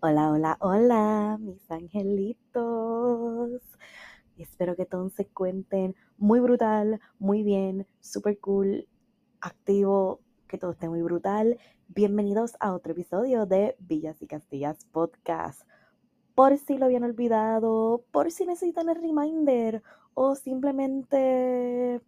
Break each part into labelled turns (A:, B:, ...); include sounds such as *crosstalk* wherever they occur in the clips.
A: Hola, hola, hola, mis angelitos. Espero que todos se cuenten muy brutal, muy bien, super cool, activo, que todo esté muy brutal. Bienvenidos a otro episodio de Villas y Castillas Podcast. Por si lo habían olvidado, por si necesitan el reminder o simplemente,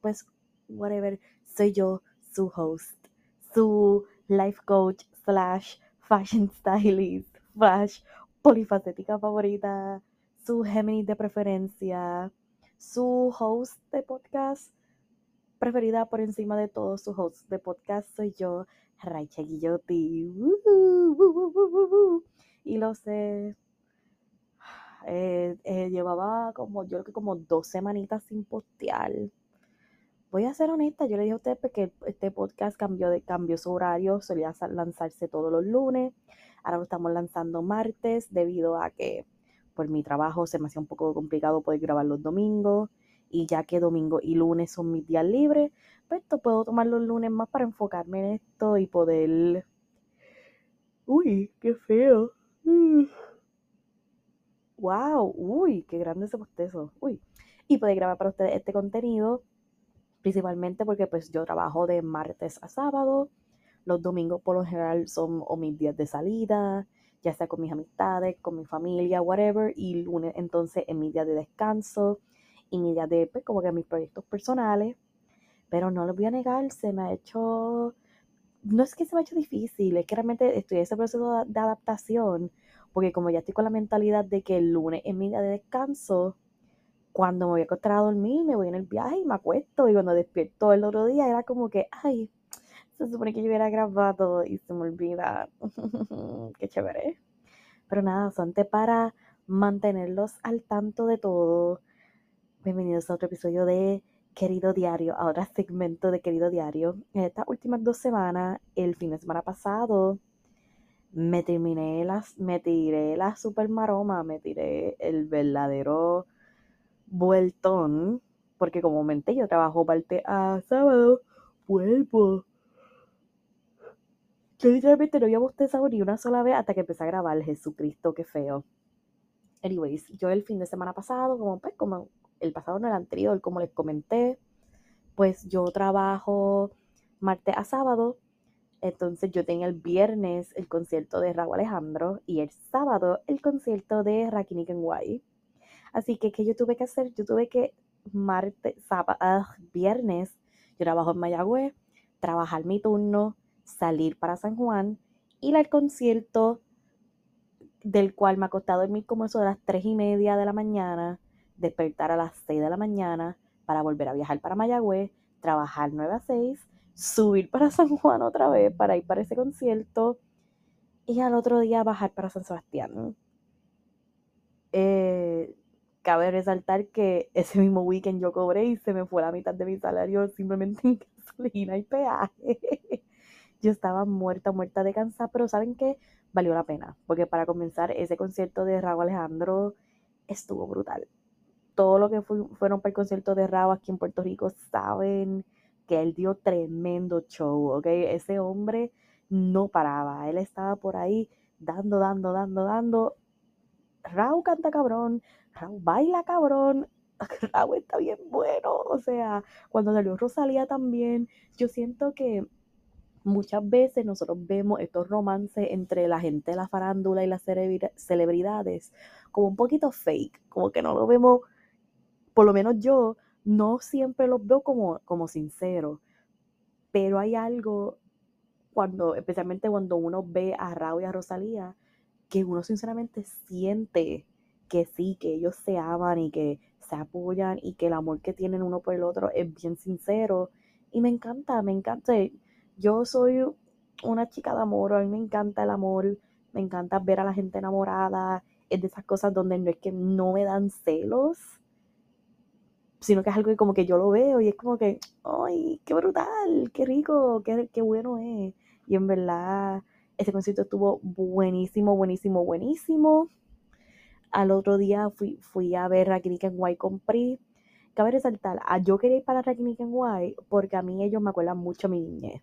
A: pues, whatever, soy yo, su host, su life coach slash fashion stylist, flash, polifacética favorita, su Gemini de preferencia, su host de podcast preferida por encima de todos sus hosts de podcast soy yo, Raicha Guillotti. Y lo sé. Eh, eh, llevaba como, yo creo que como dos semanitas sin postear voy a ser honesta, yo le dije a ustedes que este podcast cambió de su horario, solía lanzarse todos los lunes, ahora lo estamos lanzando martes debido a que por mi trabajo se me hacía un poco complicado poder grabar los domingos y ya que domingo y lunes son mis días libres, pues esto puedo tomar los lunes más para enfocarme en esto y poder... Uy, qué feo. Wow, uy, qué grande ese postezo. Uy. Y poder grabar para ustedes este contenido principalmente porque pues yo trabajo de martes a sábado, los domingos por lo general son mis días de salida, ya sea con mis amistades, con mi familia, whatever, y lunes entonces es mi día de descanso y mi día de pues, como que mis proyectos personales, pero no lo voy a negar, se me ha hecho, no es que se me ha hecho difícil, es que realmente estoy en ese proceso de adaptación, porque como ya estoy con la mentalidad de que el lunes es mi día de descanso, cuando me voy a acostar a dormir, me voy en el viaje y me acuesto. Y cuando despierto el otro día, era como que, ay, se supone que yo hubiera grabado y se me olvida. *laughs* Qué chévere. Pero nada, solamente para mantenerlos al tanto de todo. Bienvenidos a otro episodio de Querido Diario, ahora segmento de Querido Diario. En estas últimas dos semanas, el fin de semana pasado, me terminé las, me tiré la super maroma, me tiré el verdadero vueltón, porque como comenté, yo trabajo parte a sábado, vuelvo. Yo literalmente no había bostezado ni una sola vez hasta que empecé a grabar Jesucristo, qué feo. Anyways, yo el fin de semana pasado, como pues, como el pasado no el anterior, como les comenté, pues yo trabajo martes a sábado. Entonces yo tenía el viernes el concierto de Raúl Alejandro y el sábado el concierto de White. Así que, ¿qué yo tuve que hacer? Yo tuve que martes, sábado, ah, viernes, yo trabajo en Mayagüez, trabajar mi turno, salir para San Juan, ir al concierto del cual me ha costado dormir como eso de las tres y media de la mañana, despertar a las 6 de la mañana para volver a viajar para Mayagüez, trabajar 9 a 6, subir para *laughs* San Juan otra vez para ir para ese concierto y al otro día bajar para San Sebastián. Eh, cabe resaltar que ese mismo weekend yo cobré y se me fue la mitad de mi salario simplemente en *laughs* gasolina y peaje. Yo estaba muerta, muerta de cansada, pero ¿saben qué? Valió la pena, porque para comenzar, ese concierto de Raúl Alejandro estuvo brutal. Todo lo que fueron para el concierto de Raúl aquí en Puerto Rico saben que él dio tremendo show, ¿ok? Ese hombre no paraba, él estaba por ahí dando, dando, dando, dando. Raúl canta cabrón, Baila cabrón, *laughs* Raúl está bien bueno, o sea, cuando salió Rosalía también, yo siento que muchas veces nosotros vemos estos romances entre la gente de la farándula y las celebridades como un poquito fake, como que no lo vemos, por lo menos yo no siempre los veo como, como sinceros, pero hay algo cuando, especialmente cuando uno ve a Raúl y a Rosalía, que uno sinceramente siente que sí, que ellos se aman y que se apoyan y que el amor que tienen uno por el otro es bien sincero Y me encanta, me encanta. Yo soy una chica de amor, a mí me encanta el amor, me encanta ver a la gente enamorada, es de esas cosas donde no es que no me dan celos, sino que es algo que como que yo lo veo y es como que, ¡ay, qué brutal! ¡Qué rico! ¡Qué, qué bueno es! Y en verdad, ese concierto estuvo buenísimo, buenísimo, buenísimo. Al otro día fui, fui a ver a Kiniken White con. Cabe resaltar, a yo quería ir para Kiniken White porque a mí ellos me acuerdan mucho a mi niñez.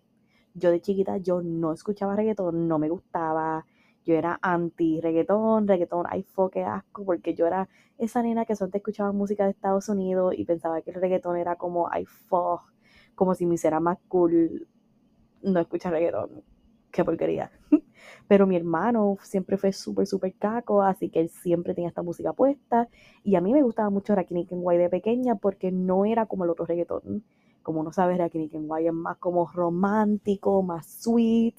A: Yo de chiquita, yo no escuchaba reggaetón, no me gustaba. Yo era anti reggaetón, reggaetón, ay, fo, qué asco, porque yo era esa nena que solo escuchaba música de Estados Unidos y pensaba que el reggaetón era como, ay, fo, como si me hiciera más cool no escuchar reggaetón. Qué porquería. *laughs* Pero mi hermano siempre fue súper, súper caco, así que él siempre tenía esta música puesta. Y a mí me gustaba mucho Rakim White de pequeña porque no era como el otro reggaetón. Como no sabes, Rakim White es más como romántico, más sweet.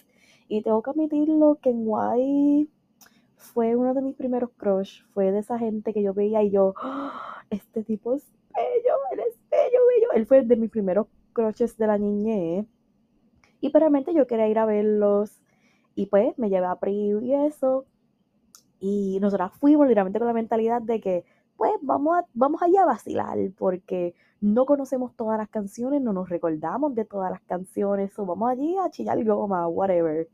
A: Y tengo que admitirlo White fue uno de mis primeros crush. Fue de esa gente que yo veía y yo, ¡Ah! este tipo es bello, él es bello, bello. Él fue de mis primeros crushes de la niñez. Y realmente yo quería ir a verlos y pues me llevé a Pri y eso. Y nosotras fuimos literalmente con la mentalidad de que, pues vamos, a, vamos allá a vacilar, porque no conocemos todas las canciones, no nos recordamos de todas las canciones, o vamos allí a chillar goma, whatever.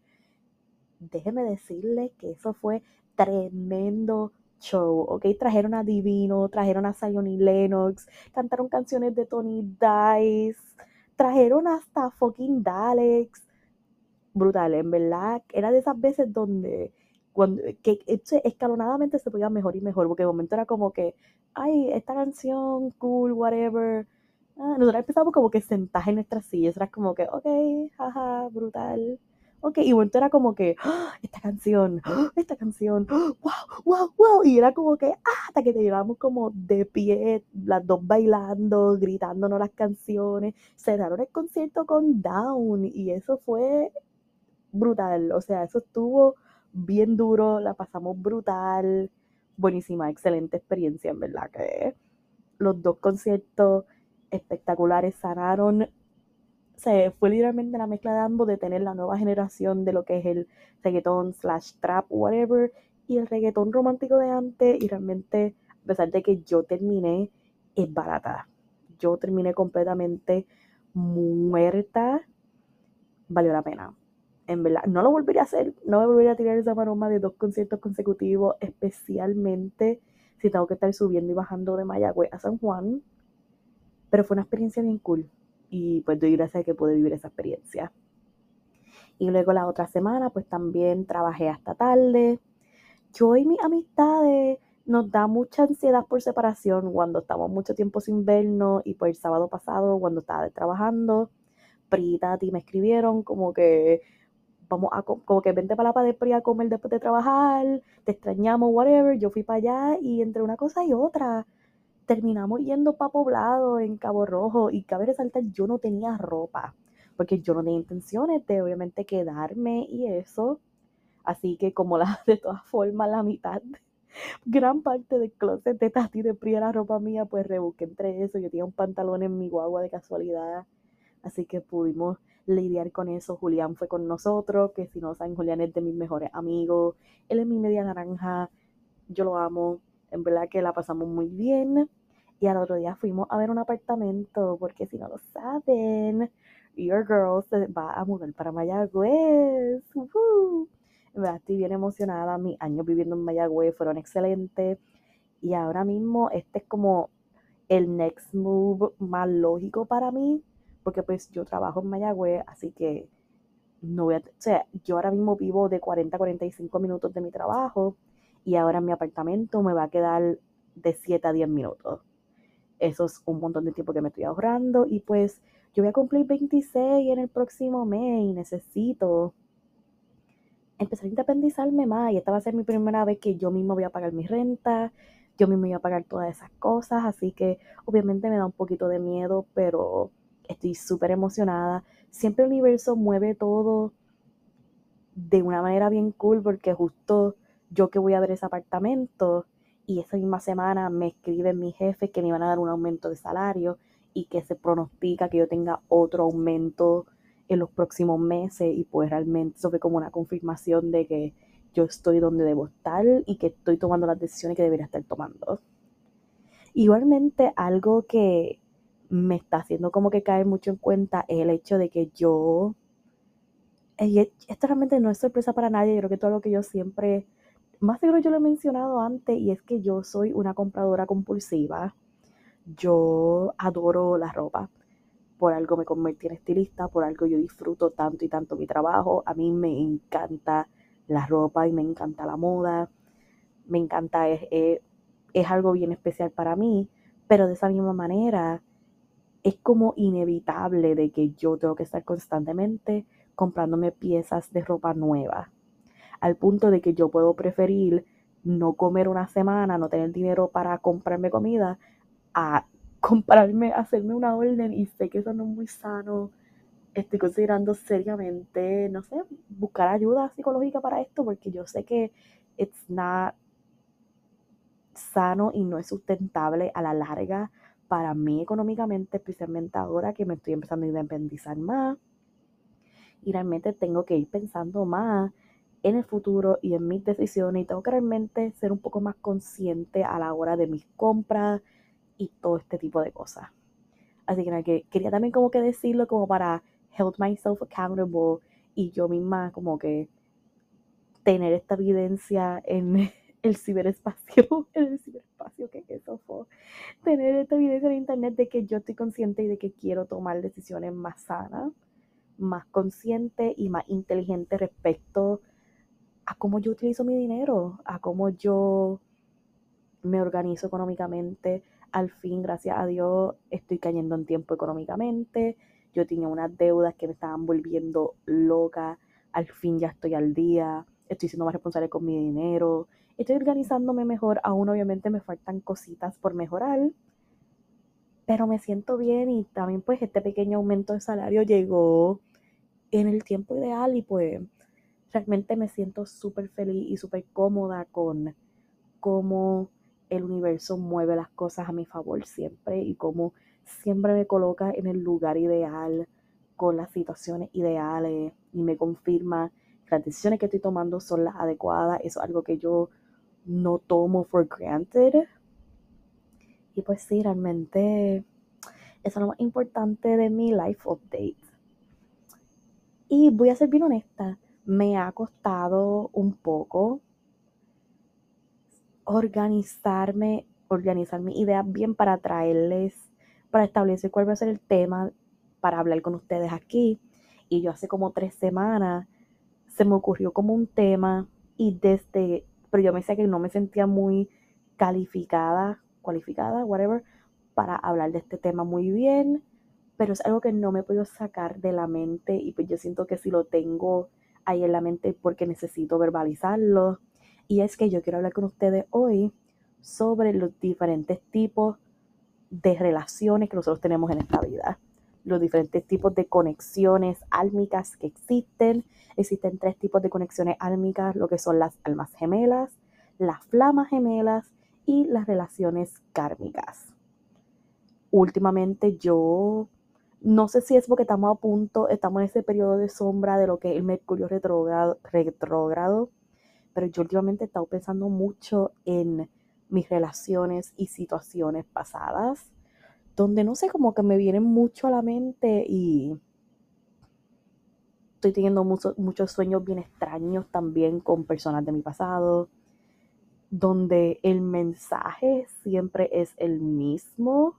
A: Déjeme decirle que eso fue tremendo show, ¿ok? Trajeron a Divino, trajeron a Zion y Lennox, cantaron canciones de Tony Dice, trajeron hasta fucking Dalex, brutal, en verdad, era de esas veces donde cuando, que escalonadamente se podía mejor y mejor, porque de momento era como que, ay, esta canción, cool, whatever. Ah, nosotros empezamos como que sentaje en nuestras sillas, era como que, ok, jaja, brutal. Ok, y momento era como que, ¡Ah! esta canción, ¡Ah! esta canción, wow, wow, wow, y era como que, hasta que te llevamos como de pie, las dos bailando, gritándonos las canciones, cerraron el concierto con Down, y eso fue brutal. O sea, eso estuvo bien duro, la pasamos brutal. Buenísima, excelente experiencia, en verdad que los dos conciertos espectaculares sanaron. Se fue literalmente la mezcla de ambos de tener la nueva generación de lo que es el reggaetón slash trap, whatever, y el reggaetón romántico de antes. Y realmente, a pesar de que yo terminé, es barata. Yo terminé completamente muerta. Valió la pena en verdad, no lo volvería a hacer, no me volvería a tirar esa maroma de dos conciertos consecutivos, especialmente si tengo que estar subiendo y bajando de Mayagüez a San Juan. Pero fue una experiencia bien cool y pues doy gracias a que pude vivir esa experiencia. Y luego la otra semana pues también trabajé hasta tarde. Yo y mis amistades nos da mucha ansiedad por separación cuando estamos mucho tiempo sin vernos y por el sábado pasado cuando estaba trabajando. Prita y me escribieron como que vamos a, como que vente para la Padepri a comer después de trabajar, te extrañamos, whatever. Yo fui para allá y entre una cosa y otra terminamos yendo para Poblado en Cabo Rojo y cabe resaltar, yo no tenía ropa, porque yo no tenía intenciones de obviamente quedarme y eso. Así que como la, *laughs* de todas formas la mitad, gran parte del closet de Tati de Pri era ropa mía, pues rebusqué entre eso. Yo tenía un pantalón en mi guagua de casualidad, así que pudimos lidiar con eso. Julián fue con nosotros, que si no saben, Julián es de mis mejores amigos. Él es mi media naranja. Yo lo amo. En verdad que la pasamos muy bien. Y al otro día fuimos a ver un apartamento, porque si no lo saben, Your Girl se va a mudar para Mayagüez. En estoy bien emocionada. Mis años viviendo en Mayagüez fueron excelentes. Y ahora mismo este es como el next move más lógico para mí porque pues yo trabajo en Mayagüez, así que no voy a, o sea, yo ahora mismo vivo de 40 a 45 minutos de mi trabajo y ahora mi apartamento me va a quedar de 7 a 10 minutos. Eso es un montón de tiempo que me estoy ahorrando y pues yo voy a cumplir 26 en el próximo mes y necesito empezar a independizarme más y esta va a ser mi primera vez que yo mismo voy a pagar mi renta, yo mismo voy a pagar todas esas cosas, así que obviamente me da un poquito de miedo, pero estoy súper emocionada. Siempre el universo mueve todo de una manera bien cool porque justo yo que voy a ver ese apartamento y esa misma semana me escribe mi jefe que me iban a dar un aumento de salario y que se pronostica que yo tenga otro aumento en los próximos meses y pues realmente eso fue como una confirmación de que yo estoy donde debo estar y que estoy tomando las decisiones que debería estar tomando. Igualmente algo que me está haciendo como que caer mucho en cuenta es el hecho de que yo, esto realmente no es sorpresa para nadie, yo creo que todo lo que yo siempre, más seguro yo lo he mencionado antes, y es que yo soy una compradora compulsiva, yo adoro la ropa, por algo me convertí en estilista, por algo yo disfruto tanto y tanto mi trabajo, a mí me encanta la ropa y me encanta la moda, me encanta, es, es, es algo bien especial para mí, pero de esa misma manera, es como inevitable de que yo tengo que estar constantemente comprándome piezas de ropa nueva. Al punto de que yo puedo preferir no comer una semana, no tener dinero para comprarme comida, a *laughs* comprarme, hacerme una orden y sé que eso no es muy sano. Estoy considerando seriamente, no sé, buscar ayuda psicológica para esto porque yo sé que it's not sano y no es sustentable a la larga para mí económicamente, especialmente ahora que me estoy empezando a independizar más. Y realmente tengo que ir pensando más en el futuro y en mis decisiones y tengo que realmente ser un poco más consciente a la hora de mis compras y todo este tipo de cosas. Así que, quería también como que decirlo como para help myself accountable y yo misma como que tener esta evidencia en, *laughs* el ciberespacio, *laughs* el ciberespacio, que eso fue, tener esta evidencia en internet de que yo estoy consciente y de que quiero tomar decisiones más sanas, más conscientes y más inteligentes respecto a cómo yo utilizo mi dinero, a cómo yo me organizo económicamente. Al fin, gracias a Dios, estoy cayendo en tiempo económicamente. Yo tenía unas deudas que me estaban volviendo loca. Al fin ya estoy al día. Estoy siendo más responsable con mi dinero Estoy organizándome mejor, aún obviamente me faltan cositas por mejorar, pero me siento bien y también pues este pequeño aumento de salario llegó en el tiempo ideal y pues realmente me siento súper feliz y súper cómoda con cómo el universo mueve las cosas a mi favor siempre y cómo siempre me coloca en el lugar ideal con las situaciones ideales y me confirma que las decisiones que estoy tomando son las adecuadas. Eso es algo que yo no tomo for granted. Y pues sí, realmente eso es lo más importante de mi life update. Y voy a ser bien honesta, me ha costado un poco organizarme, organizar mis ideas bien para traerles, para establecer cuál va a ser el tema para hablar con ustedes aquí. Y yo hace como tres semanas se me ocurrió como un tema y desde pero yo me decía que no me sentía muy calificada, cualificada, whatever, para hablar de este tema muy bien, pero es algo que no me puedo sacar de la mente y pues yo siento que si lo tengo ahí en la mente porque necesito verbalizarlo. Y es que yo quiero hablar con ustedes hoy sobre los diferentes tipos de relaciones que nosotros tenemos en esta vida los diferentes tipos de conexiones álmicas que existen. Existen tres tipos de conexiones álmicas, lo que son las almas gemelas, las flamas gemelas y las relaciones kármicas. Últimamente yo no sé si es porque estamos a punto, estamos en ese periodo de sombra de lo que es el Mercurio retrógrado, retrógrado pero yo últimamente he estado pensando mucho en mis relaciones y situaciones pasadas donde no sé, como que me vienen mucho a la mente y estoy teniendo muchos sueños bien extraños también con personas de mi pasado, donde el mensaje siempre es el mismo,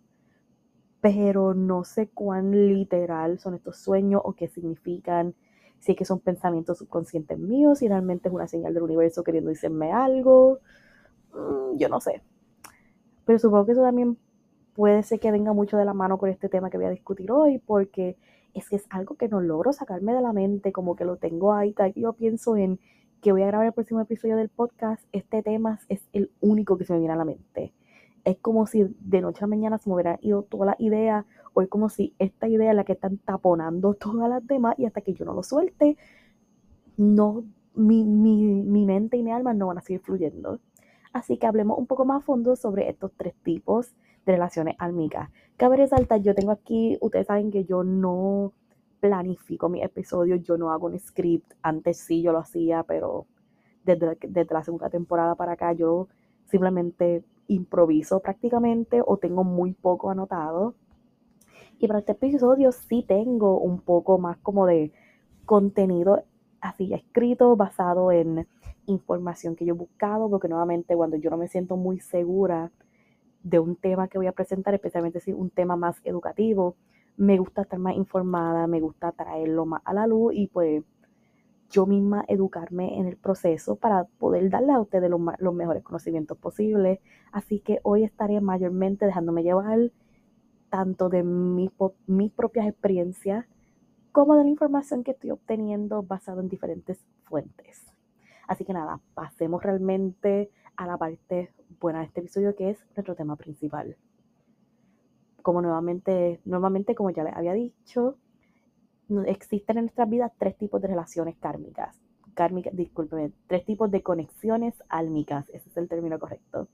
A: pero no sé cuán literal son estos sueños o qué significan, si es que son pensamientos subconscientes míos, si realmente es una señal del universo queriendo decirme algo, mm, yo no sé. Pero supongo que eso también puede ser que venga mucho de la mano con este tema que voy a discutir hoy, porque es que es algo que no logro sacarme de la mente, como que lo tengo ahí, yo pienso en que voy a grabar el próximo episodio del podcast, este tema es el único que se me viene a la mente. Es como si de noche a mañana se me hubiera ido toda la idea, o es como si esta idea es la que están taponando *laughs* todas las demás, y hasta que yo no lo suelte, no, mi, mi, mi mente y mi alma no van a seguir fluyendo. Así que hablemos un poco más a fondo sobre estos tres tipos de relaciones álmicas, Cabe resaltar, yo tengo aquí, ustedes saben que yo no planifico mis episodios, yo no hago un script, antes sí yo lo hacía, pero desde, desde la segunda temporada para acá yo simplemente improviso prácticamente o tengo muy poco anotado. Y para este episodio sí tengo un poco más como de contenido así escrito, basado en información que yo he buscado, porque nuevamente cuando yo no me siento muy segura de un tema que voy a presentar, especialmente si un tema más educativo, me gusta estar más informada, me gusta traerlo más a la luz y pues yo misma educarme en el proceso para poder darle a ustedes los, los mejores conocimientos posibles. Así que hoy estaré mayormente dejándome llevar tanto de mi, mis propias experiencias como de la información que estoy obteniendo basado en diferentes fuentes. Así que nada, pasemos realmente a la parte buena de este episodio que es nuestro tema principal. Como nuevamente, nuevamente como ya les había dicho, existen en nuestras vidas tres tipos de relaciones kármicas. Kármicas, discúlpeme, tres tipos de conexiones álmicas, ese es el término correcto.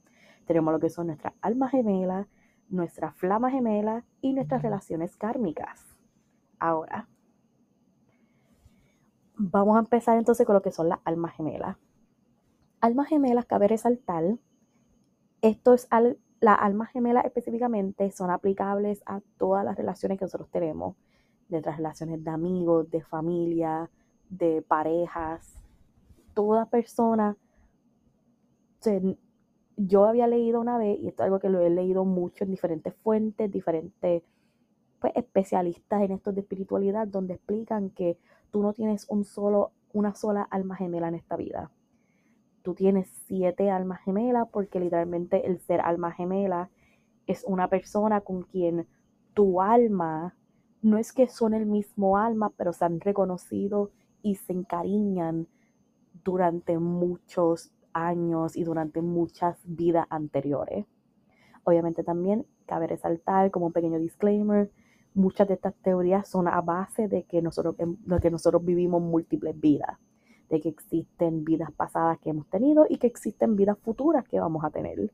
A: Tenemos lo que son nuestras almas gemelas, nuestra flama gemela y nuestras relaciones kármicas. Ahora, vamos a empezar entonces con lo que son las almas gemelas. Almas gemelas, cabe resaltar, esto es al, las almas gemelas específicamente son aplicables a todas las relaciones que nosotros tenemos de nuestras relaciones de amigos, de familia, de parejas. Toda persona, yo había leído una vez, y esto es algo que lo he leído mucho en diferentes fuentes, diferentes pues, especialistas en esto de espiritualidad, donde explican que tú no tienes un solo, una sola alma gemela en esta vida. Tú tienes siete almas gemelas porque literalmente el ser alma gemela es una persona con quien tu alma no es que son el mismo alma, pero se han reconocido y se encariñan durante muchos años y durante muchas vidas anteriores. Obviamente también cabe resaltar como un pequeño disclaimer, muchas de estas teorías son a base de que nosotros, de que nosotros vivimos múltiples vidas, de que existen vidas pasadas que hemos tenido y que existen vidas futuras que vamos a tener.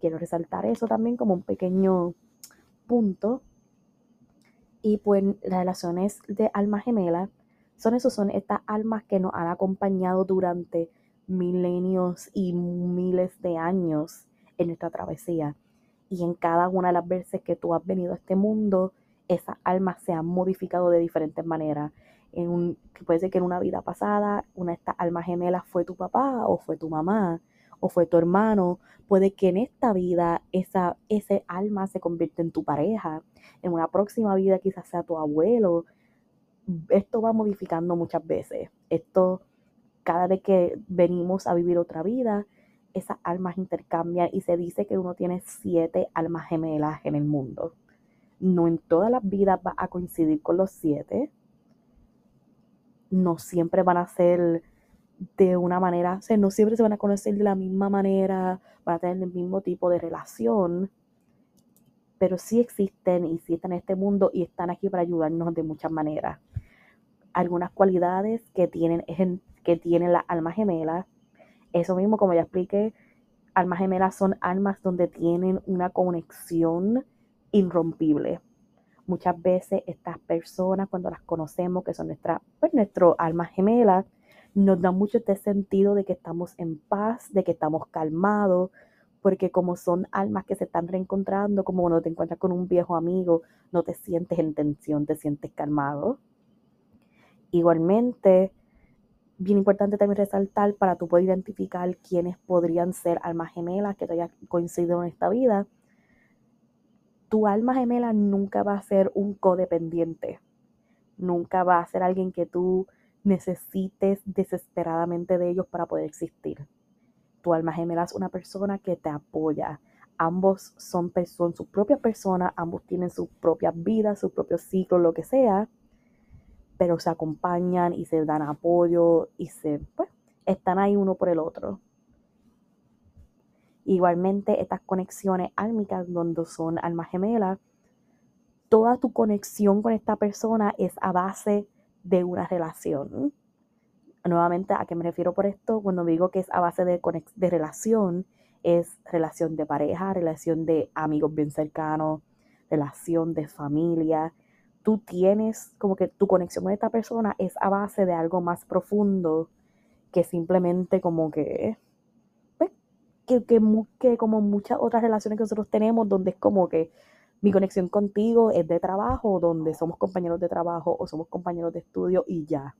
A: Quiero resaltar eso también como un pequeño punto y pues las relaciones de alma gemela son eso, son estas almas que nos han acompañado durante milenios y miles de años en nuestra travesía. Y en cada una de las veces que tú has venido a este mundo, esas almas se han modificado de diferentes maneras. En un, puede ser que en una vida pasada, una de estas almas gemelas fue tu papá o fue tu mamá o fue tu hermano, puede que en esta vida esa, ese alma se convierta en tu pareja, en una próxima vida quizás sea tu abuelo. Esto va modificando muchas veces. Esto, cada vez que venimos a vivir otra vida, esas almas intercambian y se dice que uno tiene siete almas gemelas en el mundo. No en todas las vidas va a coincidir con los siete. No siempre van a ser de una manera, no siempre se van a conocer de la misma manera, van a tener el mismo tipo de relación, pero sí existen y sí están en este mundo y están aquí para ayudarnos de muchas maneras. Algunas cualidades que tienen, que tienen las almas gemelas, eso mismo como ya expliqué, almas gemelas son almas donde tienen una conexión irrompible. Muchas veces estas personas, cuando las conocemos, que son nuestra, pues, nuestro almas gemelas, nos da mucho este sentido de que estamos en paz, de que estamos calmados, porque como son almas que se están reencontrando, como cuando te encuentras con un viejo amigo, no te sientes en tensión, te sientes calmado. Igualmente, bien importante también resaltar para tú poder identificar quiénes podrían ser almas gemelas que te haya coincidido en esta vida. Tu alma gemela nunca va a ser un codependiente, nunca va a ser alguien que tú necesites desesperadamente de ellos para poder existir. Tu alma gemela es una persona que te apoya. Ambos son, son sus propias personas, ambos tienen sus propias vidas, sus propios ciclos, lo que sea, pero se acompañan y se dan apoyo y se, pues, están ahí uno por el otro. Igualmente, estas conexiones álmicas, donde son almas gemelas, toda tu conexión con esta persona es a base de una relación. Nuevamente, ¿a qué me refiero por esto? Cuando digo que es a base de, de relación, es relación de pareja, relación de amigos bien cercanos, relación, de familia. Tú tienes como que tu conexión con esta persona es a base de algo más profundo que simplemente como que, pues, que, que, que como muchas otras relaciones que nosotros tenemos, donde es como que mi conexión contigo es de trabajo, donde somos compañeros de trabajo o somos compañeros de estudio y ya.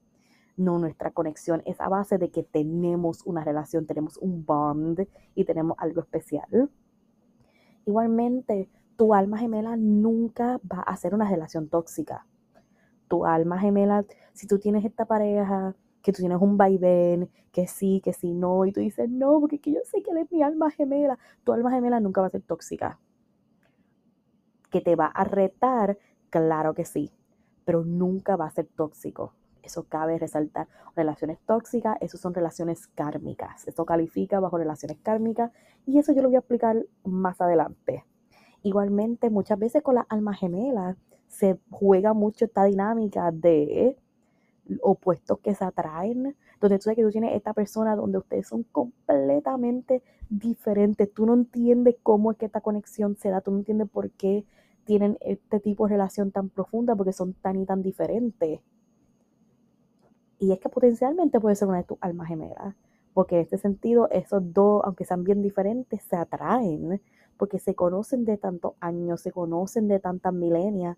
A: No, nuestra conexión es a base de que tenemos una relación, tenemos un bond y tenemos algo especial. Igualmente, tu alma gemela nunca va a ser una relación tóxica. Tu alma gemela, si tú tienes esta pareja, que tú tienes un vaivén, que sí, que sí, no, y tú dices, no, porque yo sé que él es mi alma gemela, tu alma gemela nunca va a ser tóxica. Que te va a retar, claro que sí, pero nunca va a ser tóxico. Eso cabe resaltar. Relaciones tóxicas, eso son relaciones kármicas. Eso califica bajo relaciones kármicas y eso yo lo voy a explicar más adelante. Igualmente, muchas veces con las almas gemelas se juega mucho esta dinámica de opuestos que se atraen, donde tú sabes que tú tienes esta persona donde ustedes son completamente diferentes. Tú no entiendes cómo es que esta conexión se da, tú no entiendes por qué tienen este tipo de relación tan profunda, porque son tan y tan diferentes. Y es que potencialmente puede ser una de tus almas gemelas, porque en este sentido esos dos, aunque sean bien diferentes, se atraen, porque se conocen de tantos años, se conocen de tantas milenias,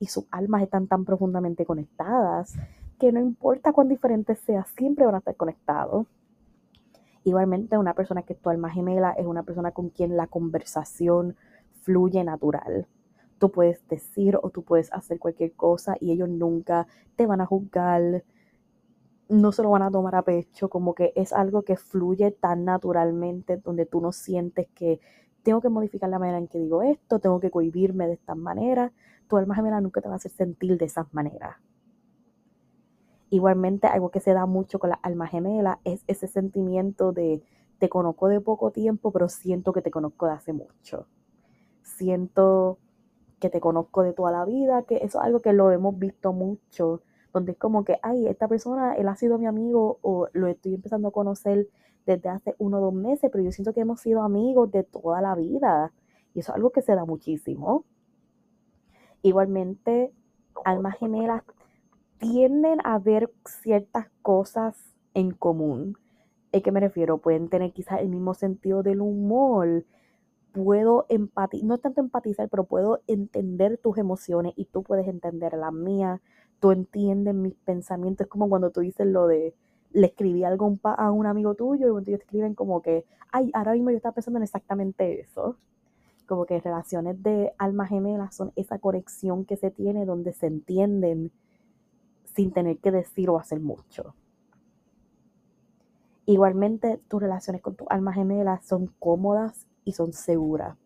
A: y sus almas están tan profundamente conectadas, que no importa cuán diferentes sea, siempre van a estar conectados. Igualmente, una persona que es tu alma gemela es una persona con quien la conversación fluye natural. Tú puedes decir o tú puedes hacer cualquier cosa y ellos nunca te van a juzgar, no se lo van a tomar a pecho, como que es algo que fluye tan naturalmente, donde tú no sientes que tengo que modificar la manera en que digo esto, tengo que cohibirme de esta manera. Tu alma gemela nunca te va a hacer sentir de esas maneras. Igualmente, algo que se da mucho con la alma gemela es ese sentimiento de te conozco de poco tiempo, pero siento que te conozco de hace mucho. Siento que te conozco de toda la vida, que eso es algo que lo hemos visto mucho donde es como que, ay, esta persona, él ha sido mi amigo o lo estoy empezando a conocer desde hace uno o dos meses, pero yo siento que hemos sido amigos de toda la vida. Y eso es algo que se da muchísimo. Igualmente, almas gemelas tienden a ver ciertas cosas en común. ¿A qué me refiero? Pueden tener quizás el mismo sentido del humor. Puedo empatizar, no tanto empatizar, pero puedo entender tus emociones y tú puedes entender las mías tú entiendes mis pensamientos. Es como cuando tú dices lo de, le escribí algo a un amigo tuyo y cuando ellos escriben como que, ay, ahora mismo yo estaba pensando en exactamente eso. Como que relaciones de alma gemela son esa conexión que se tiene donde se entienden sin tener que decir o hacer mucho. Igualmente, tus relaciones con tu alma gemela son cómodas y son seguras.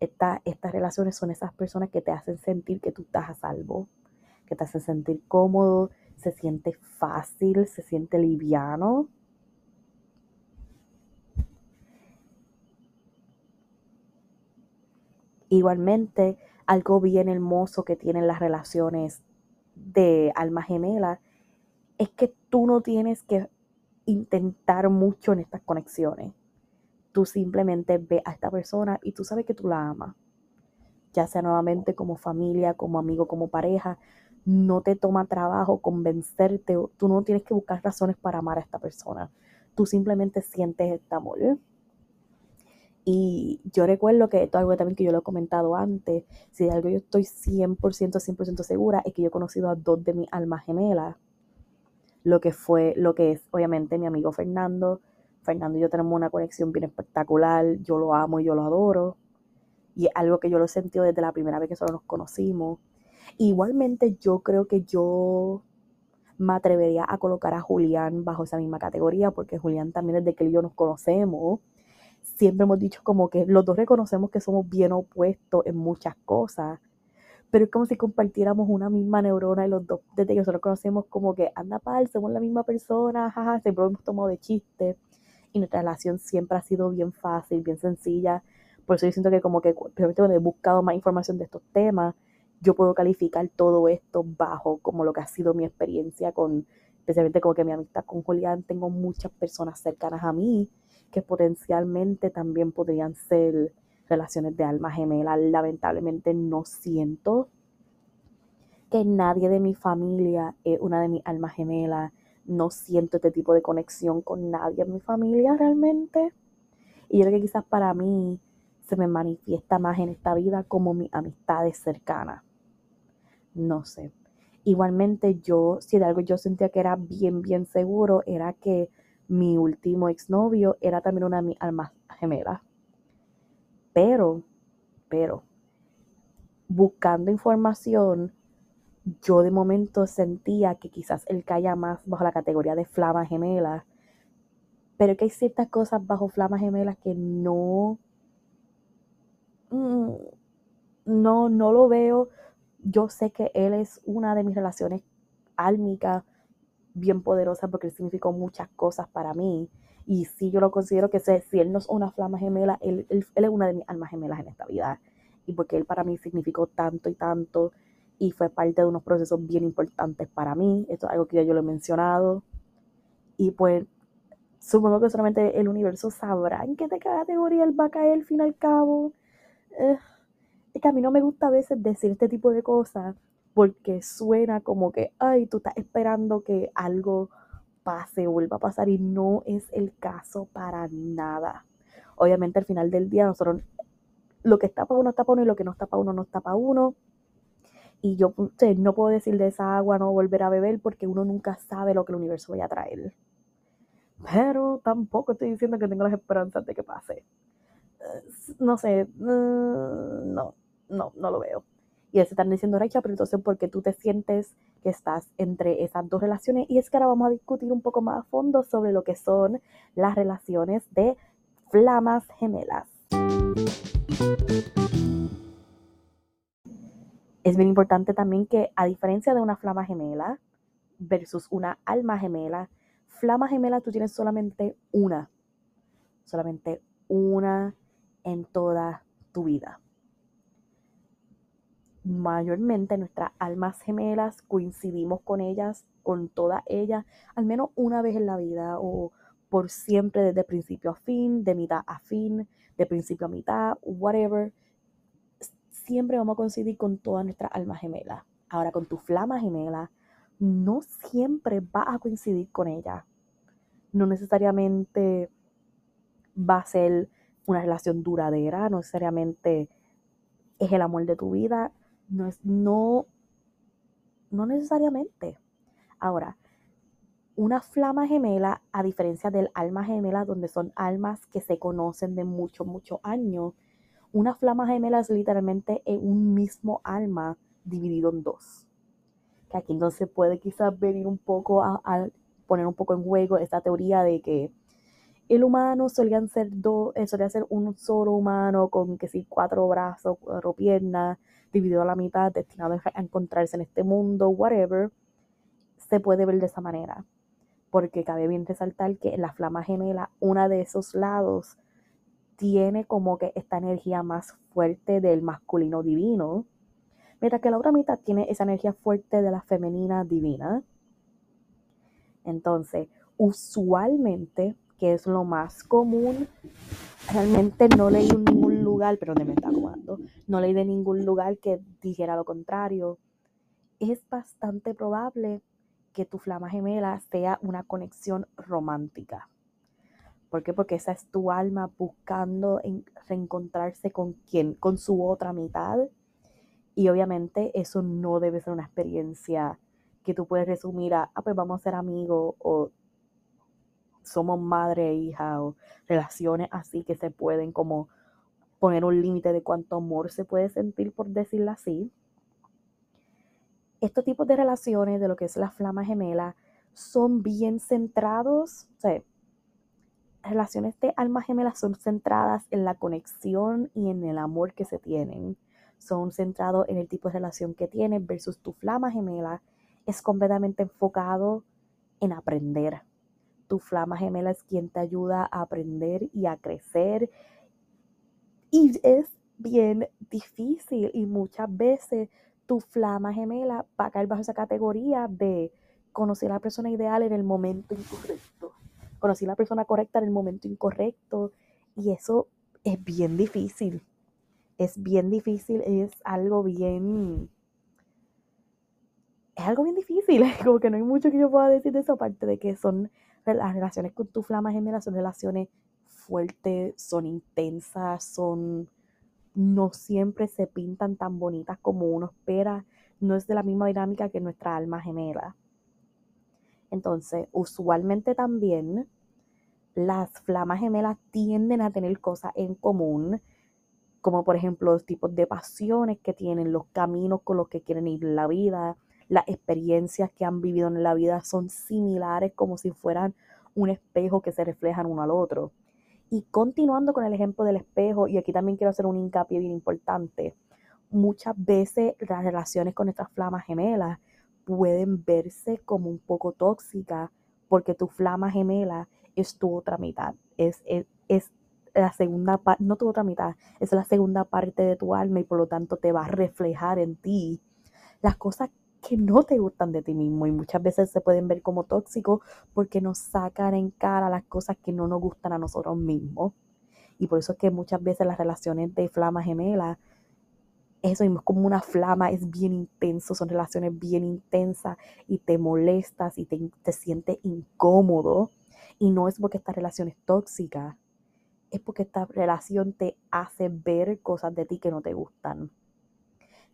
A: estas relaciones son esas personas que te hacen sentir que tú estás a salvo, que te hace sentir cómodo, se siente fácil, se siente liviano. Igualmente, algo bien hermoso que tienen las relaciones de alma gemela es que tú no tienes que intentar mucho en estas conexiones. Tú simplemente ves a esta persona y tú sabes que tú la amas. Ya sea nuevamente como familia, como amigo, como pareja, no te toma trabajo convencerte, tú no tienes que buscar razones para amar a esta persona, tú simplemente sientes este amor. Y yo recuerdo que esto es algo también que yo lo he comentado antes, si de algo yo estoy 100%, 100% segura, es que yo he conocido a dos de mis almas gemelas, lo que fue, lo que es obviamente mi amigo Fernando. Fernando y yo tenemos una conexión bien espectacular, yo lo amo y yo lo adoro. Y es algo que yo lo he sentido desde la primera vez que solo nos conocimos. Igualmente yo creo que yo me atrevería a colocar a Julián bajo esa misma categoría, porque Julián también desde que él y yo nos conocemos, siempre hemos dicho como que los dos reconocemos que somos bien opuestos en muchas cosas, pero es como si compartiéramos una misma neurona y los dos, desde que nosotros conocemos como que anda pal, somos la misma persona, jaja, siempre hemos tomado de chiste y nuestra relación siempre ha sido bien fácil, bien sencilla, por eso yo siento que como que, cuando he buscado más información de estos temas, yo puedo calificar todo esto bajo como lo que ha sido mi experiencia con, especialmente como que mi amistad con Julián, tengo muchas personas cercanas a mí que potencialmente también podrían ser relaciones de alma gemela. Lamentablemente no siento que nadie de mi familia es una de mis almas gemelas. No siento este tipo de conexión con nadie en mi familia realmente. Y yo creo que quizás para mí se me manifiesta más en esta vida como mis amistades cercanas. No sé. Igualmente yo, si de algo yo sentía que era bien, bien seguro, era que mi último exnovio era también una de mis almas gemelas. Pero, pero, buscando información, yo de momento sentía que quizás él caía más bajo la categoría de flama gemela, pero que hay ciertas cosas bajo flama gemelas que no, mm, no, no lo veo. Yo sé que él es una de mis relaciones álmicas bien poderosa porque él significó muchas cosas para mí. Y sí, yo lo considero que si él no es una flama gemela, él, él, es una de mis almas gemelas en esta vida. Y porque él para mí significó tanto y tanto y fue parte de unos procesos bien importantes para mí. Esto es algo que ya yo lo he mencionado. Y pues supongo que solamente el universo sabrá en qué categoría él va a caer al fin y al cabo. Eh, es que a mí no me gusta a veces decir este tipo de cosas porque suena como que, ay, tú estás esperando que algo pase o vuelva a pasar y no es el caso para nada. Obviamente al final del día nosotros lo que está para uno está para uno y lo que no está para uno no está para uno. Y yo no puedo decir de esa agua no volver a beber porque uno nunca sabe lo que el universo vaya a traer. Pero tampoco estoy diciendo que tengo las esperanzas de que pase. No sé, mm, no, no, no lo veo. Y se están diciendo, Recha, pero entonces, ¿por qué tú te sientes que estás entre esas dos relaciones? Y es que ahora vamos a discutir un poco más a fondo sobre lo que son las relaciones de flamas gemelas. Es bien importante también que, a diferencia de una flama gemela versus una alma gemela, flama gemela tú tienes solamente una, solamente una en toda tu vida mayormente nuestras almas gemelas coincidimos con ellas, con todas ellas, al menos una vez en la vida o por siempre desde principio a fin, de mitad a fin, de principio a mitad, whatever. Siempre vamos a coincidir con todas nuestras almas gemelas. Ahora con tu flama gemela, no siempre vas a coincidir con ella. No necesariamente va a ser una relación duradera, no necesariamente es el amor de tu vida, no, es, no, no necesariamente. Ahora, una flama gemela, a diferencia del alma gemela, donde son almas que se conocen de muchos, muchos años, una flama gemela es literalmente un mismo alma dividido en dos. Que aquí entonces puede quizás venir un poco a, a poner un poco en juego esta teoría de que el humano solían ser dos, eh, solía ser un solo humano con que sí, cuatro brazos, cuatro piernas, dividido a la mitad, destinado a encontrarse en este mundo, whatever, se puede ver de esa manera. Porque cabe bien resaltar que en la flama gemela, una de esos lados tiene como que esta energía más fuerte del masculino divino, mientras que la otra mitad tiene esa energía fuerte de la femenina divina. Entonces, usualmente, que es lo más común, realmente no leí ningún lugar, pero donde me está jugando, no leí de ningún lugar que dijera lo contrario. Es bastante probable que tu flama gemela sea una conexión romántica. ¿Por qué? Porque esa es tu alma buscando reencontrarse con quien, con su otra mitad. Y obviamente eso no debe ser una experiencia que tú puedes resumir a, ah, pues vamos a ser amigos o somos madre e hija o relaciones así que se pueden como poner un límite de cuánto amor se puede sentir, por decirlo así. Estos tipos de relaciones, de lo que es la flama gemela, son bien centrados, o sea, relaciones de alma gemela son centradas en la conexión y en el amor que se tienen. Son centrados en el tipo de relación que tienes versus tu flama gemela es completamente enfocado en aprender, tu flama gemela es quien te ayuda a aprender y a crecer. Y es bien difícil y muchas veces tu flama gemela va a caer bajo esa categoría de conocer a la persona ideal en el momento incorrecto, conocer a la persona correcta en el momento incorrecto. Y eso es bien difícil. es bien difícil, es algo bien... Es algo bien difícil, *laughs* como que no hay mucho que yo pueda decir de eso, aparte de que son las relaciones con tu flama gemela, son relaciones fuertes, son intensas, son... No siempre se pintan tan bonitas como uno espera, no es de la misma dinámica que nuestra alma gemela. Entonces, usualmente también las flamas gemelas tienden a tener cosas en común, como por ejemplo los tipos de pasiones que tienen, los caminos con los que quieren ir en la vida, las experiencias que han vivido en la vida son similares como si fueran un espejo que se reflejan uno al otro. Y continuando con el ejemplo del espejo, y aquí también quiero hacer un hincapié bien importante, muchas veces las relaciones con nuestras flamas gemelas pueden verse como un poco tóxicas porque tu flama gemela es tu otra mitad, es, es, la segunda parte, no tu otra mitad, es la segunda parte de tu alma y por lo tanto te va a reflejar en ti. Las cosas que no te gustan de ti mismo y muchas veces se pueden ver como tóxicos porque nos sacan en cara las cosas que no nos gustan a nosotros mismos. Y por eso es que muchas veces las relaciones de flama gemela eso mismo es como una flama, es bien intenso, son relaciones bien intensas y te molestas y te, te sientes incómodo. Y no es porque esta relación es tóxica, es porque esta relación te hace ver cosas de ti que no te gustan.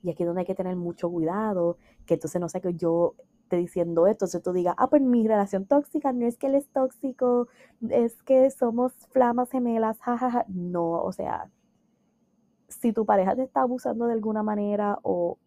A: Y aquí es donde hay que tener mucho cuidado, que entonces no sé que yo te diciendo esto, entonces tú digas, ah, pues mi relación tóxica no es que él es tóxico, es que somos flamas gemelas, jajaja. No, o sea, si tu pareja te está abusando de alguna manera o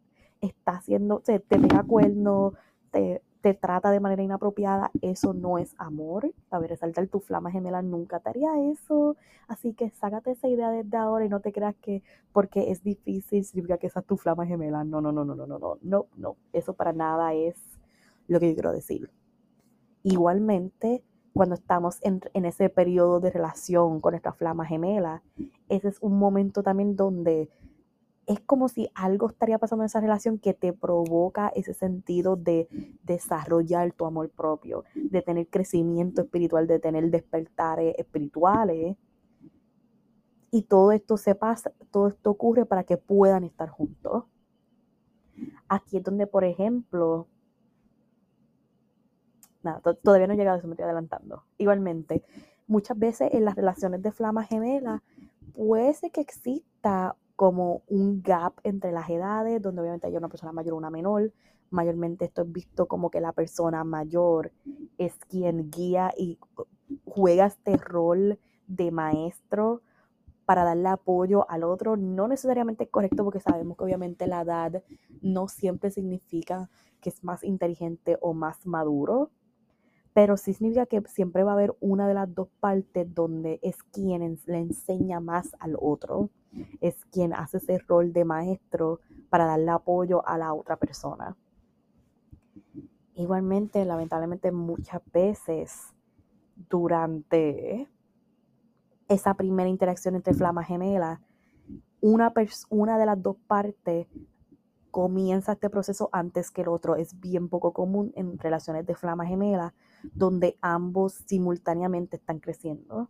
A: está haciendo, te, te pega cuerno, te, te trata de manera inapropiada, eso no es amor. A ver, resaltar tu flama gemela nunca haría eso. Así que sácate esa idea desde ahora y no te creas que porque es difícil significa que esa es tu flama gemela. No, no, no, no, no, no, no, no, no. Eso para nada es lo que yo quiero decir. Igualmente, cuando estamos en, ese periodo de relación con nuestra flama gemela, ese es un momento también donde es como si algo estaría pasando en esa relación que te provoca ese sentido de desarrollar tu amor propio, de tener crecimiento espiritual, de tener despertares espirituales. Y todo esto se pasa, todo esto ocurre para que puedan estar juntos. Aquí es donde, por ejemplo, nada, todavía no he llegado eso, me estoy adelantando. Igualmente, muchas veces en las relaciones de flama gemela puede ser que exista como un gap entre las edades, donde obviamente hay una persona mayor o una menor. Mayormente esto es visto como que la persona mayor es quien guía y juega este rol de maestro para darle apoyo al otro. No necesariamente es correcto porque sabemos que obviamente la edad no siempre significa que es más inteligente o más maduro pero sí significa que siempre va a haber una de las dos partes donde es quien le enseña más al otro, es quien hace ese rol de maestro para darle apoyo a la otra persona. Igualmente, lamentablemente muchas veces durante esa primera interacción entre flama gemela, una, una de las dos partes comienza este proceso antes que el otro. Es bien poco común en relaciones de flama gemela donde ambos simultáneamente están creciendo.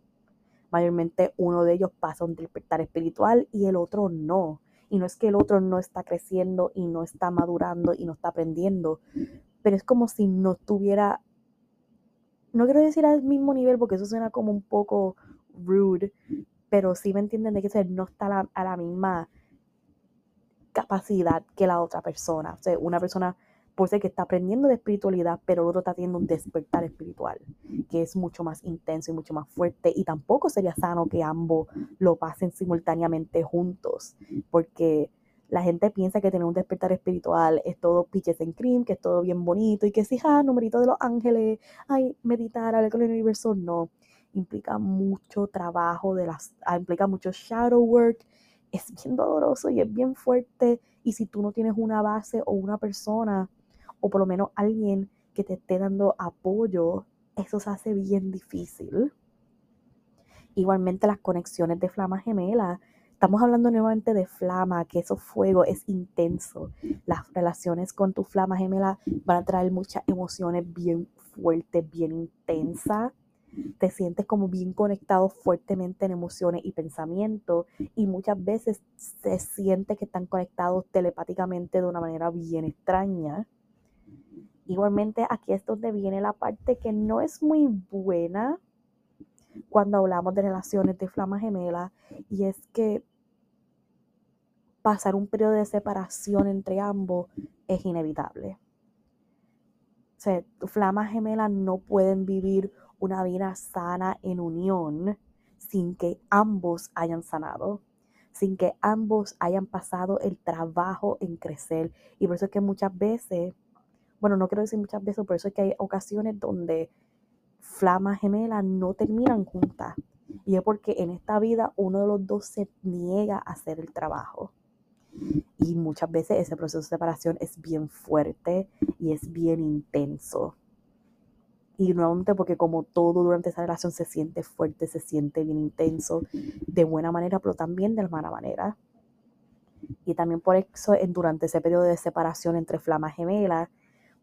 A: Mayormente uno de ellos pasa un despertar espiritual y el otro no. Y no es que el otro no está creciendo y no está madurando y no está aprendiendo, pero es como si no estuviera, no quiero decir al mismo nivel porque eso suena como un poco rude, pero sí me entienden de que no está a la misma capacidad que la otra persona. O sea, una persona puede ser que está aprendiendo de espiritualidad, pero el otro está teniendo un despertar espiritual, que es mucho más intenso y mucho más fuerte. Y tampoco sería sano que ambos lo pasen simultáneamente juntos, porque la gente piensa que tener un despertar espiritual es todo pitches en cream, que es todo bien bonito y que si, ah, numerito de los ángeles, ay, meditar, hablar con el universo, no. Implica mucho trabajo, de las, ah, implica mucho shadow work, es bien doloroso y es bien fuerte. Y si tú no tienes una base o una persona, o por lo menos alguien que te esté dando apoyo, eso se hace bien difícil. Igualmente las conexiones de flama gemela. Estamos hablando nuevamente de flama, que eso fuego es intenso. Las relaciones con tu flama gemela van a traer muchas emociones bien fuertes, bien intensas. te sientes como bien conectado fuertemente en emociones y pensamientos y muchas veces se siente que están conectados telepáticamente de una manera bien extraña. Igualmente aquí es donde viene la parte que no es muy buena cuando hablamos de relaciones de flama gemela y es que pasar un periodo de separación entre ambos es inevitable. O sea, flamas gemelas no pueden vivir una vida sana en unión sin que ambos hayan sanado, sin que ambos hayan pasado el trabajo en crecer. Y por eso es que muchas veces, bueno, no quiero decir muchas veces, por eso es que hay ocasiones donde flamas gemelas no terminan juntas. Y es porque en esta vida uno de los dos se niega a hacer el trabajo. Y muchas veces ese proceso de separación es bien fuerte y es bien intenso. Y nuevamente porque como todo durante esa relación se siente fuerte, se siente bien intenso, de buena manera, pero también de mala manera. Y también por eso durante ese periodo de separación entre flamas gemelas,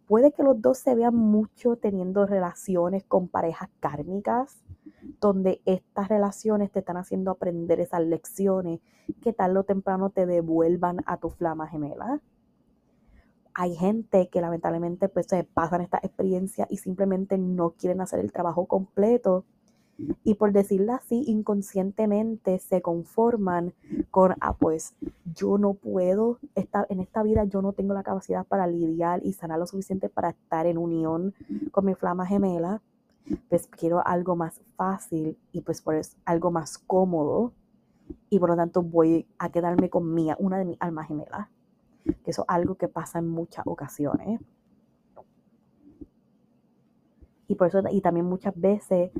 A: puede que los dos se vean mucho teniendo relaciones con parejas kármicas, donde estas relaciones te están haciendo aprender esas lecciones que tal o temprano te devuelvan a tu flama gemela. Hay gente que lamentablemente pues se pasan esta experiencia y simplemente no quieren hacer el trabajo completo y por decirlo así inconscientemente se conforman con ah pues yo no puedo esta, en esta vida yo no tengo la capacidad para lidiar y sanar lo suficiente para estar en unión con mi flama gemela pues quiero algo más fácil y pues por eso algo más cómodo y por lo tanto voy a quedarme con mía una de mis almas gemelas que eso es algo que pasa en muchas ocasiones. Y por eso, y también muchas veces,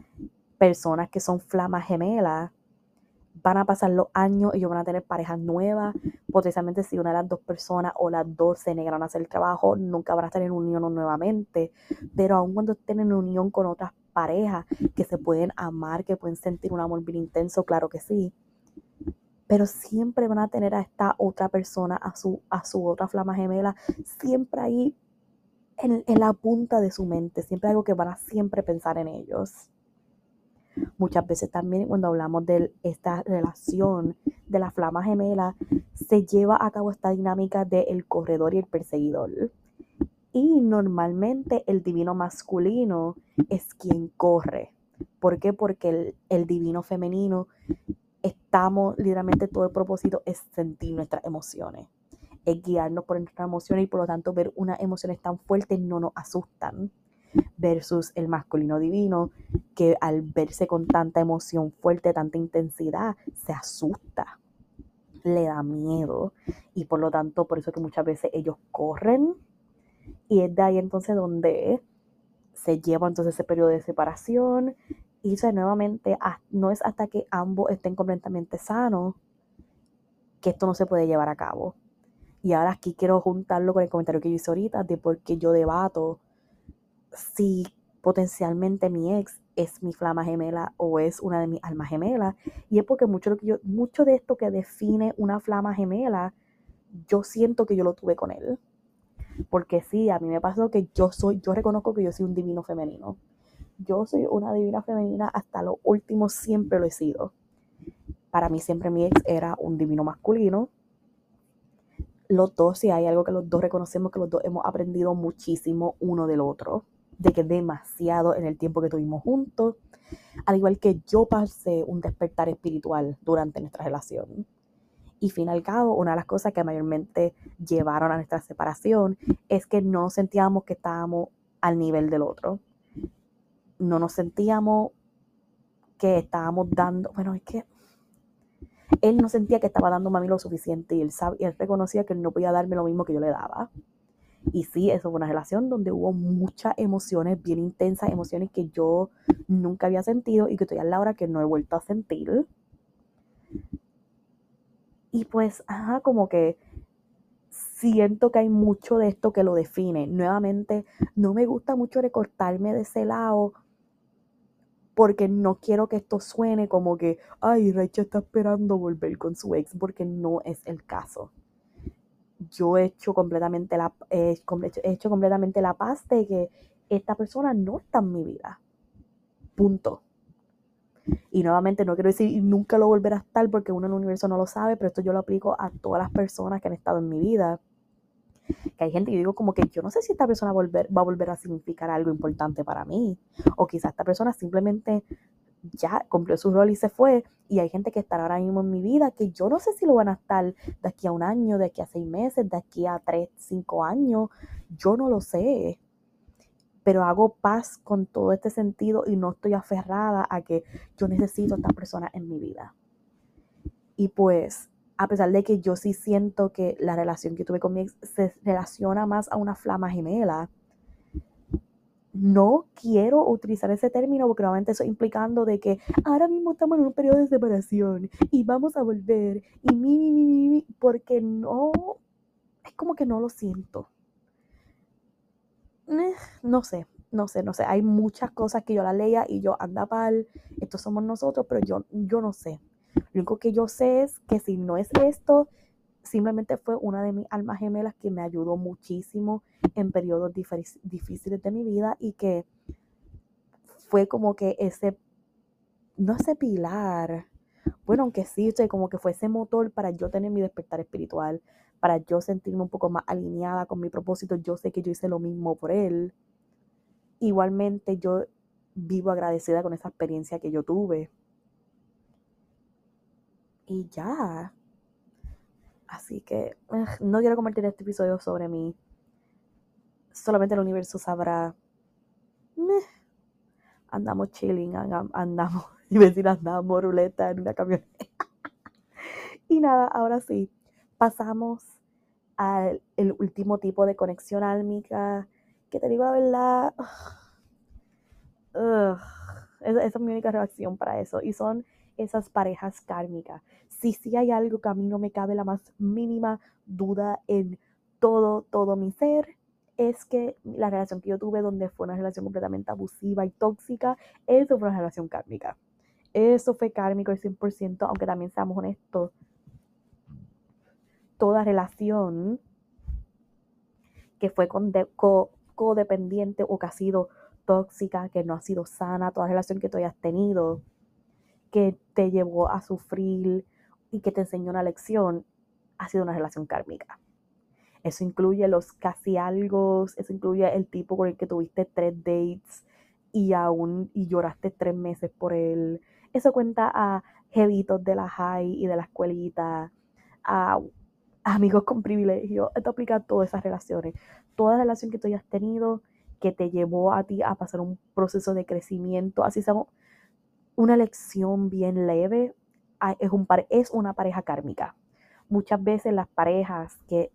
A: personas que son flamas gemelas van a pasar los años y ellos van a tener parejas nuevas. Potencialmente, si una de las dos personas o las dos se negaron a hacer el trabajo, nunca van a estar en unión nuevamente. Pero aun cuando estén en unión con otras parejas que se pueden amar, que pueden sentir un amor bien intenso, claro que sí pero siempre van a tener a esta otra persona, a su, a su otra flama gemela, siempre ahí en, la punta de su mente, siempre algo que van a siempre pensar en ellos. Muchas veces también cuando hablamos de esta relación de la flama gemela, se lleva a cabo esta dinámica del corredor y el perseguidor. Y normalmente el divino masculino es quien corre. ¿Por qué? Porque el, el divino femenino estamos, literalmente todo el propósito es sentir nuestras emociones, es guiarnos por nuestras emociones y por lo tanto ver unas emociones tan fuertes no nos asustan versus el masculino divino que al verse con tanta emoción fuerte, tanta intensidad, se asusta, le da miedo. Y por lo tanto por eso que muchas veces ellos corren. Y es de ahí entonces donde se lleva entonces ese periodo de separación. Y nuevamente, no es hasta que ambos estén completamente sanos que esto no se puede llevar a cabo. Y ahora aquí quiero juntarlo con el comentario que yo hice ahorita de por qué yo debato si potencialmente mi ex es mi flama gemela o es una de mis almas gemelas. Y es porque mucho, que yo, de esto que define una flama gemela, yo siento que yo lo tuve con él. Porque sí, a mí me pasó que yo soy, yo reconozco que yo soy un divino femenino yo soy una divina femenina hasta lo último, siempre lo he sido. Para mí siempre mi ex era un divino masculino. Los dos, si hay algo que los dos reconocemos, que los dos hemos aprendido muchísimo uno del otro, de que demasiado en el tiempo que tuvimos juntos, al igual que yo pasé un despertar espiritual durante nuestra relación. Y fin al cabo, una de las cosas que mayormente llevaron a nuestra separación es que no sentíamos que estábamos al nivel del otro no nos sentíamos que estábamos dando, bueno, es que él no sentía que estaba dando a mí lo suficiente y él, y él reconocía que él no podía darme lo mismo que yo le daba. Y sí, eso fue una relación donde hubo muchas emociones bien intensas, emociones que yo nunca había sentido y que estoy a la hora que no he vuelto a sentir. Y pues, ajá, como que siento que hay mucho de esto que lo define. Nuevamente, no me gusta mucho recortarme de ese lado porque no quiero que esto suene como que, ay, Rachel está esperando volver con su ex, porque no es el caso. Yo he hecho completamente la, hecho completamente la paz de que esta persona no está en mi vida. Punto. Y nuevamente no quiero decir nunca lo volverá a estar porque uno en el universo no lo sabe, pero esto yo lo aplico a todas las personas que han estado en mi vida. Que hay gente que digo como que yo no sé si esta persona volver, va a volver a significar algo importante para mí. O quizás esta persona simplemente ya cumplió su rol y se fue. Y hay gente que estará ahora mismo en mi vida que yo no sé si lo van a estar de aquí a un año, de aquí a seis meses, de aquí a tres, cinco años. Yo no lo sé pero hago paz con todo este sentido y no estoy aferrada a que yo necesito a esta persona en mi vida. Y pues, a pesar de que yo sí siento que la relación que tuve con mi ex se relaciona más a una flama gemela, no quiero utilizar ese término porque realmente estoy implicando de que ahora mismo estamos en un periodo de separación y vamos a volver y mi, mi, mi, mi, porque no, es como que no lo siento. Eh, no sé, no sé, no sé. Hay muchas cosas que yo la leía y yo anda pal, estos somos nosotros, pero yo, yo no sé. Lo único que yo sé es que si no es esto, simplemente fue una de mis almas gemelas que me ayudó muchísimo en periodos difíciles de mi vida y que fue como que ese, no ese pilar, bueno, aunque sí, como que fue ese motor para yo tener mi despertar espiritual, para yo sentirme un poco más alineada con mi propósito. Yo sé que yo hice lo mismo por él. Igualmente yo vivo agradecida con esa experiencia que yo tuve. Y ya. Así que no quiero convertir este episodio sobre mí. Solamente el universo sabrá. andamos chilling, andamos, *laughs* y decir andamos ruleta en una camioneta. *laughs* y nada, ahora sí, pasamos al último tipo de conexión álmica, que te digo la verdad, esa, es mi única reacción para eso, y son esas parejas kármicas. Si sí hay algo que a mí no me cabe la más mínima duda en todo, todo mi ser, es que la relación que yo tuve, donde fue una relación completamente abusiva y tóxica, eso fue una relación kármica. Eso fue kármico el 100%, aunque también seamos honestos, toda relación que fue con codependiente o que ha sido tóxica, que no ha sido sana, toda relación que tú hayas tenido, que te llevó a sufrir y que te enseñó una lección, ha sido una relación kármica. Eso incluye los casi algo, eso incluye el tipo con el que tuviste tres dates y aún y lloraste tres meses por él. Eso cuenta a jevitos de la high y de la escuelita, a amigos con privilegio. Esto aplica a todas esas relaciones. Toda relación que tú hayas tenido que te llevó a ti a pasar un proceso de crecimiento, así sea una lección bien leve, es, un, es una pareja kármica. Muchas veces las parejas que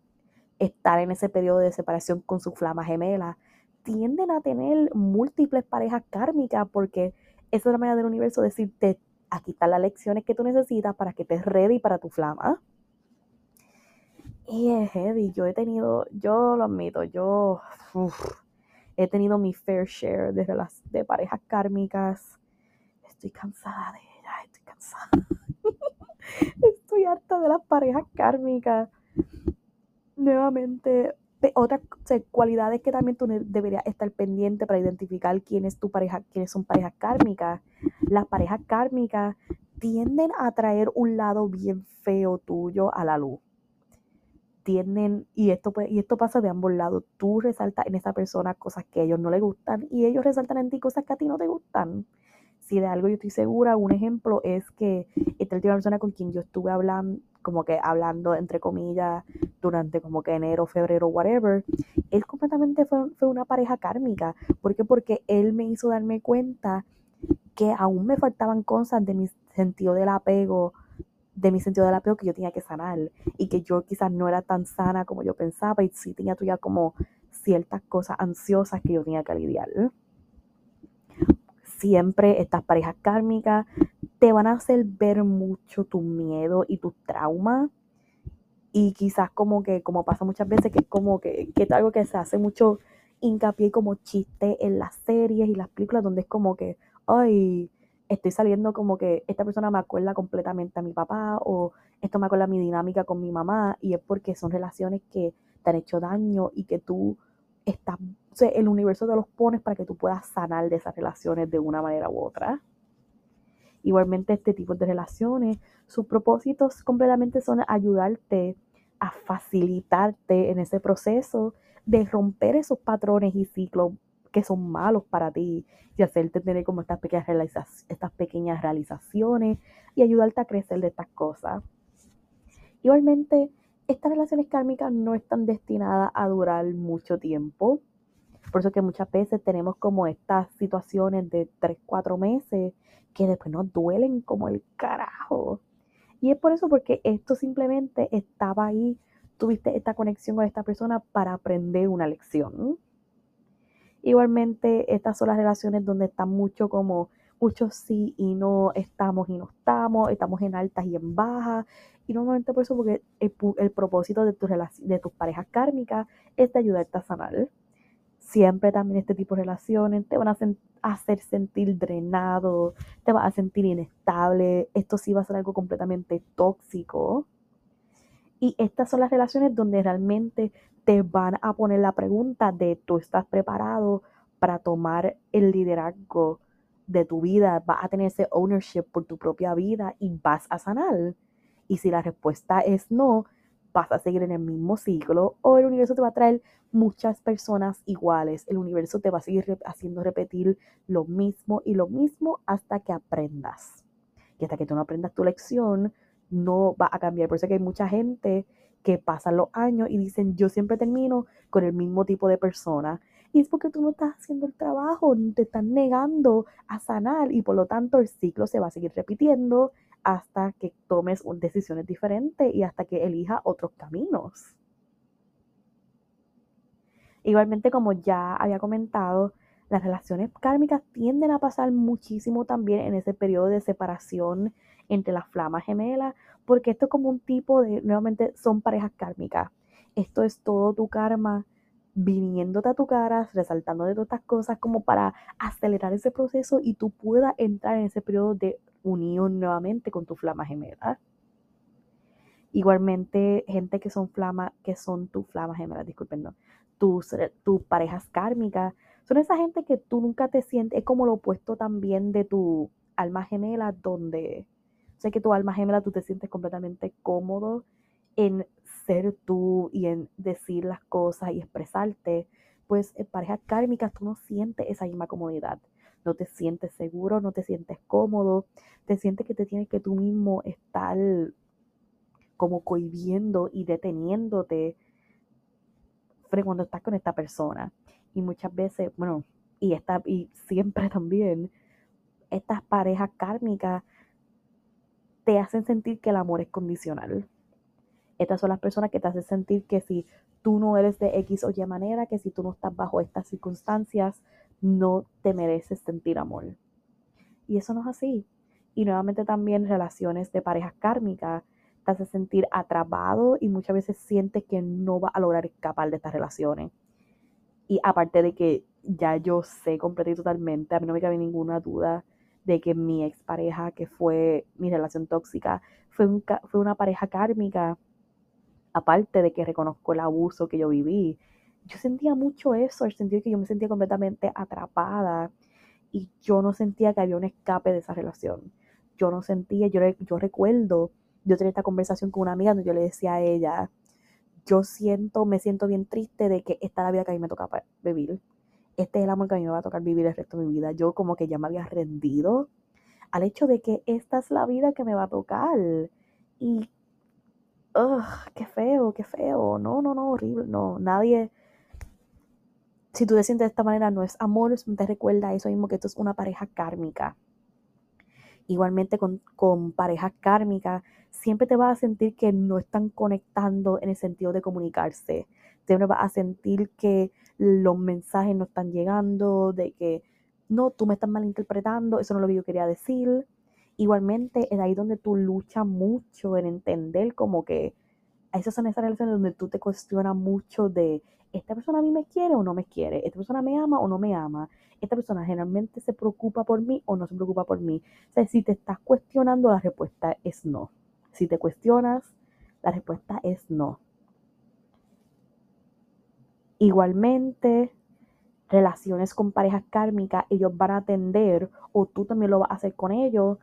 A: están en ese periodo de separación con su flama gemela tienden a tener múltiples parejas kármicas porque esa es la manera del universo de decirte, aquí están las lecciones que tú necesitas para que te ready para tu flama. Y es heavy. Yo he tenido, yo lo admito, yo he tenido mi fair share de, las, de parejas kármicas. Estoy cansada de ellas, estoy cansada. Estoy harta de las parejas kármicas. Nuevamente, otras cualidades que también tú deberías estar pendiente para identificar quién es tu pareja, quiénes son parejas kármicas. Las parejas kármicas tienden a traer un lado bien feo tuyo a la luz tienen, y esto, y esto pasa de ambos lados, tú resaltas en esa persona cosas que ellos no les gustan y ellos resaltan en ti cosas que a ti no te gustan. Si de algo yo estoy segura, un ejemplo es que esta última persona con quien yo estuve hablando, como que hablando entre comillas, durante como que enero, febrero, whatever, él completamente fue, fue una pareja kármica. ¿Por qué? Porque él me hizo darme cuenta que aún me faltaban cosas de mi sentido del apego, de mi sentido del apego que yo tenía que sanar y que yo quizás no era tan sana como yo pensaba y sí tenía todavía como ciertas cosas ansiosas que yo tenía que lidiar. Siempre estas parejas kármicas te van a hacer ver mucho tu miedo y tus traumas. Y quizás como que, como pasa muchas veces, que es como que, que es algo que se hace mucho hincapié como chiste en las series y las películas donde es como que, ay, estoy saliendo como que esta persona me acuerda completamente a mi papá o esto me acuerda a mi dinámica con mi mamá y es porque son relaciones que te han hecho daño y que tú estás el universo te los pones para que tú puedas sanar de esas relaciones de una manera u otra. Igualmente este tipo de relaciones, sus propósitos completamente son ayudarte a facilitarte en ese proceso de romper esos patrones y ciclos que son malos para ti y hacerte tener como estas pequeñas, estas pequeñas realizaciones y ayudarte a crecer de estas cosas. Igualmente, estas relaciones kármicas no están destinadas a durar mucho tiempo. Por eso que muchas veces tenemos como estas situaciones de 3, 4 meses que después nos duelen como el carajo. Y es por eso porque esto simplemente estaba ahí, tuviste esta conexión con esta persona para aprender una lección. Igualmente, estas son las relaciones donde está mucho como, mucho sí y no, estamos y no estamos, estamos en altas y en bajas. Y normalmente por eso, porque el, propósito de, tu de tus parejas kármicas es de ayudarte a sanar. Siempre también este tipo de relaciones te van a hacer sentir drenado, te vas a sentir inestable, esto sí va a ser algo completamente tóxico. Y estas son las relaciones donde realmente te van a poner la pregunta de tú estás preparado para tomar el liderazgo de tu vida, vas a tener ese ownership por tu propia vida y vas a sanar. Y si la respuesta es no, vas a seguir en el mismo ciclo o el universo te va a traer muchas personas iguales. El universo te va a seguir haciendo repetir lo mismo y lo mismo hasta que aprendas. Y hasta que tú no aprendas tu lección, no va a cambiar. Por eso que hay mucha gente que pasan los años y dicen, yo siempre termino con el mismo tipo de persona. Y es porque tú no estás haciendo el trabajo, te están negando a sanar y por lo tanto el ciclo se va a seguir repitiendo hasta que tomes decisiones diferentes y hasta que elija otros caminos. Igualmente, como ya había comentado, las relaciones kármicas tienden a pasar muchísimo también en ese periodo de separación entre las flamas gemelas, porque esto es como un tipo de, nuevamente, son parejas kármicas. Esto es todo tu karma viniéndote a tu cara, resaltando de todas estas cosas como para acelerar ese proceso y tú puedas entrar en ese periodo de unión nuevamente con tu flama gemela. Igualmente, gente que son flama, que son tu flama gemela, disculpen, no, tus, tus parejas kármicas, son esa gente que tú nunca te sientes, es como lo opuesto también de tu alma gemela, donde sé que tu alma gemela tú te sientes completamente cómodo en ser tú y en decir las cosas y expresarte, pues en parejas kármicas tú no sientes esa misma comodidad no te sientes seguro, no te sientes cómodo, te sientes que te tienes que tú mismo estar como cohibiendo y deteniéndote cuando estás con esta persona. Y muchas veces, bueno, y, esta, y siempre *laughs* también, estas parejas kármicas te hacen sentir que el amor es condicional. Estas son las personas que te hacen sentir que si tú no eres de X o Y manera, que si tú no estás bajo estas circunstancias, no te mereces sentir amor. Y eso no es así. Y nuevamente también relaciones de parejas kármicas te hace sentir atrapado y muchas veces sientes que no va a lograr escapar de estas relaciones. Y aparte de que ya yo sé completamente y totalmente, a mí no me cabe ninguna duda de que mi expareja, que fue mi relación tóxica, fue, fue una pareja kármica, aparte de que reconozco el abuso que yo viví yo sentía mucho eso, el sentido que yo me sentía completamente atrapada y yo no sentía que había un escape de esa relación. Yo no sentía, yo, yo recuerdo, yo tenía esta conversación con una amiga donde yo le decía a ella, yo siento, me siento bien triste de que esta es la vida que a mí me toca vivir. Este es el amor que a mí me va a tocar vivir el resto de mi vida. Yo como que ya me había rendido al hecho de que esta es la vida que me va a tocar. Y, ugh, qué feo, qué feo. No, no, no, horrible. No, nadie, si tú te sientes de esta manera, no es amor, te recuerda eso mismo que esto es una pareja kármica. Igualmente con, con parejas kármicas, siempre te vas a sentir que no están conectando en el sentido de comunicarse. Siempre vas a sentir que los mensajes no están llegando, de que no, tú me estás malinterpretando, eso no es lo que yo quería decir. Igualmente es ahí donde tú luchas mucho en entender como que esas son esas relaciones donde tú te cuestionas mucho de esta persona a mí me quiere o no me quiere, esta persona me ama o no me ama, esta persona generalmente se preocupa por mí o no se preocupa por mí. O sea, si te estás cuestionando, la respuesta es no. Si te cuestionas, la respuesta es no. Igualmente, relaciones con parejas kármicas, ellos van a atender, o tú también lo vas a hacer con ellos,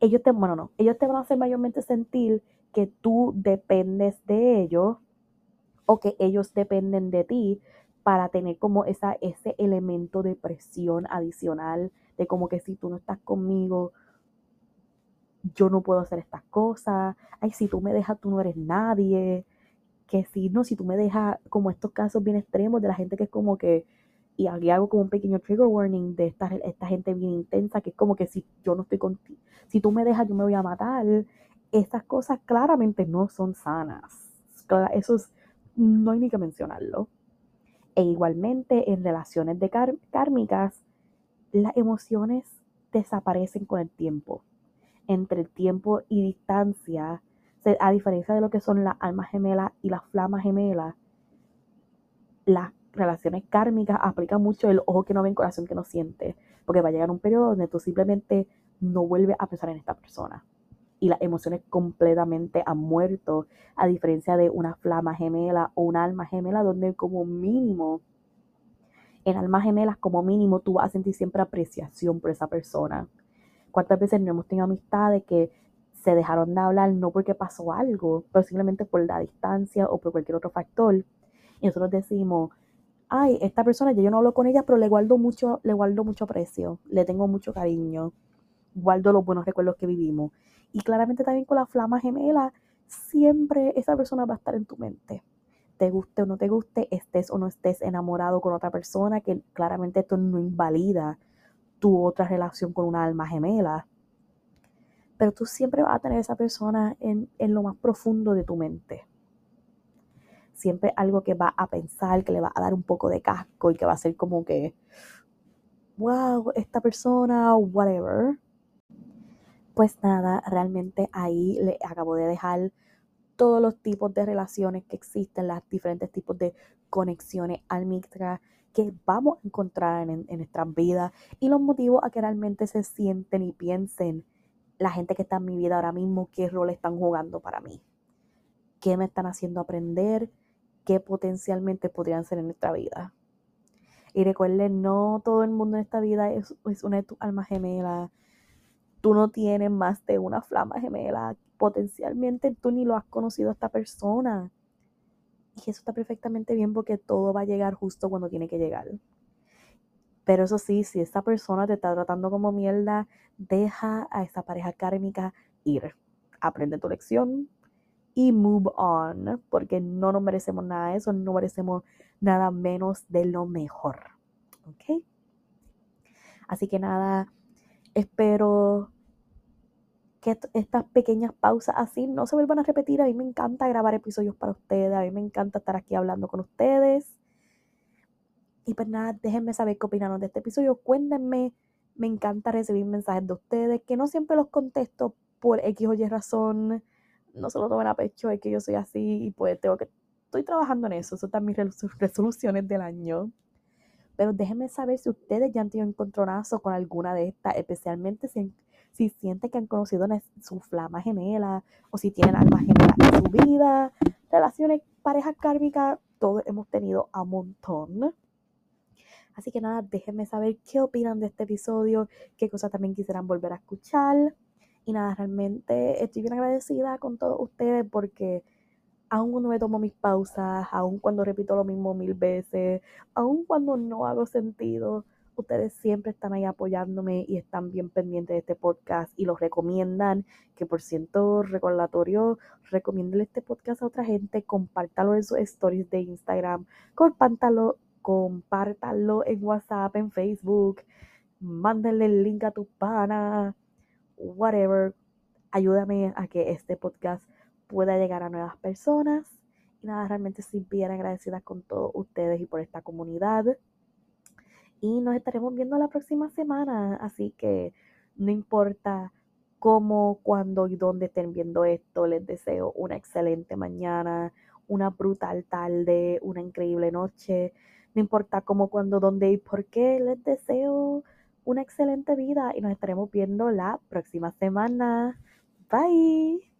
A: ellos te, bueno, no, ellos te van a hacer mayormente sentir que tú dependes de ellos o que ellos dependen de ti para tener como esa, ese elemento de presión adicional de como que si tú no estás conmigo, yo no puedo hacer estas cosas, ay, si tú me dejas, tú no eres nadie, que si no, si tú me dejas como estos casos bien extremos de la gente que es como que, y aquí hago como un pequeño trigger warning de esta, esta gente bien intensa, que es como que si yo no estoy contigo, si tú me dejas, yo me voy a matar, estas cosas claramente no son sanas. Eso no hay ni que mencionarlo. E igualmente en relaciones de kármicas, las emociones desaparecen con el tiempo. Entre el tiempo y distancia, a diferencia de lo que son las almas gemelas y las flamas gemelas, las relaciones kármicas aplican mucho el ojo que no ve, corazón que no siente. Porque va a llegar un periodo donde tú simplemente no vuelves a pensar en esta persona. Y las emociones completamente han muerto, a diferencia de una flama gemela o una alma gemela, donde como mínimo, en almas gemelas, como mínimo, tú vas a sentir siempre apreciación por esa persona. ¿Cuántas veces no hemos tenido amistades que se dejaron de hablar no porque pasó algo, pero simplemente por la distancia o por cualquier otro factor? Y nosotros decimos, ay, esta persona, yo no hablo con ella, pero le guardo mucho, le guardo mucho aprecio, le tengo mucho cariño, guardo los buenos recuerdos que vivimos. Y claramente también con la flama gemela, siempre esa persona va a estar en tu mente. Te guste o no te guste, estés o no estés enamorado con otra persona, que claramente esto no invalida tu otra relación con una alma gemela. Pero tú siempre vas a tener esa persona en, en lo más profundo de tu mente siempre algo que va a pensar, que le va a dar un poco de casco y que va a ser como que, wow, esta persona, whatever. Pues nada, realmente ahí le acabo de dejar todos los tipos de relaciones que existen, los diferentes tipos de conexiones almísticas que vamos a encontrar en, en nuestras vidas y los motivos a que realmente se sienten y piensen la gente que está en mi vida ahora mismo, qué rol están jugando para mí, qué me están haciendo aprender, qué potencialmente podrían ser en nuestra vida. Y recuerden, no todo el mundo en esta vida es, una de tus almas gemelas. Tú no tienes más de una flama gemela. Potencialmente tú ni lo has conocido a esta persona. Y eso está perfectamente bien porque todo va a llegar justo cuando tiene que llegar. Pero eso sí, si esta persona te está tratando como mierda, deja a esa pareja kármica ir. Aprende tu lección, y move on, porque no nos merecemos nada de eso, no merecemos nada menos de lo mejor. ¿Ok? Así que nada, espero que estas pequeñas pausas así no se vuelvan a repetir. A mí me encanta grabar episodios para ustedes, a mí me encanta estar aquí hablando con ustedes. Y pues nada, déjenme saber qué opinaron de este episodio. Cuéntenme, me encanta recibir mensajes de ustedes, que no siempre los contesto por X o Y razón no se lo tomen a pecho, es que yo soy así y pues tengo que, estoy trabajando en eso, eso están mis resoluciones del año. Pero déjenme saber si ustedes ya han tenido encontronazo con alguna de estas, especialmente si, si sienten que han conocido su flama gemela o si tienen alma gemela en su vida, relaciones, parejas kármicas, todos hemos tenido a montón. Así que nada, déjenme saber qué opinan de este episodio, qué cosas también quisieran volver a escuchar. Y nada, realmente estoy bien agradecida con todos ustedes porque aun cuando me tomo mis pausas, aun cuando repito lo mismo mil veces, aun cuando no hago sentido, ustedes siempre están ahí apoyándome y están bien pendientes de este podcast y los recomiendan, que por ciento recordatorio, recomiéndenle este podcast a otra gente, compártalo en sus stories de Instagram, compártalo, compártalo en WhatsApp, en Facebook, mándenle el link a tu pana whatever, ayúdame a que este podcast pueda llegar a nuevas personas. Y nada, realmente estoy bien agradecida con todos ustedes y por esta comunidad. Y nos estaremos viendo la próxima semana. Así que no importa cómo, cuándo y dónde estén viendo esto, les deseo una excelente mañana, una brutal tarde, una increíble noche. No importa cómo, cuándo, dónde y por qué, les deseo una excelente vida y nos estaremos viendo la próxima semana. Bye.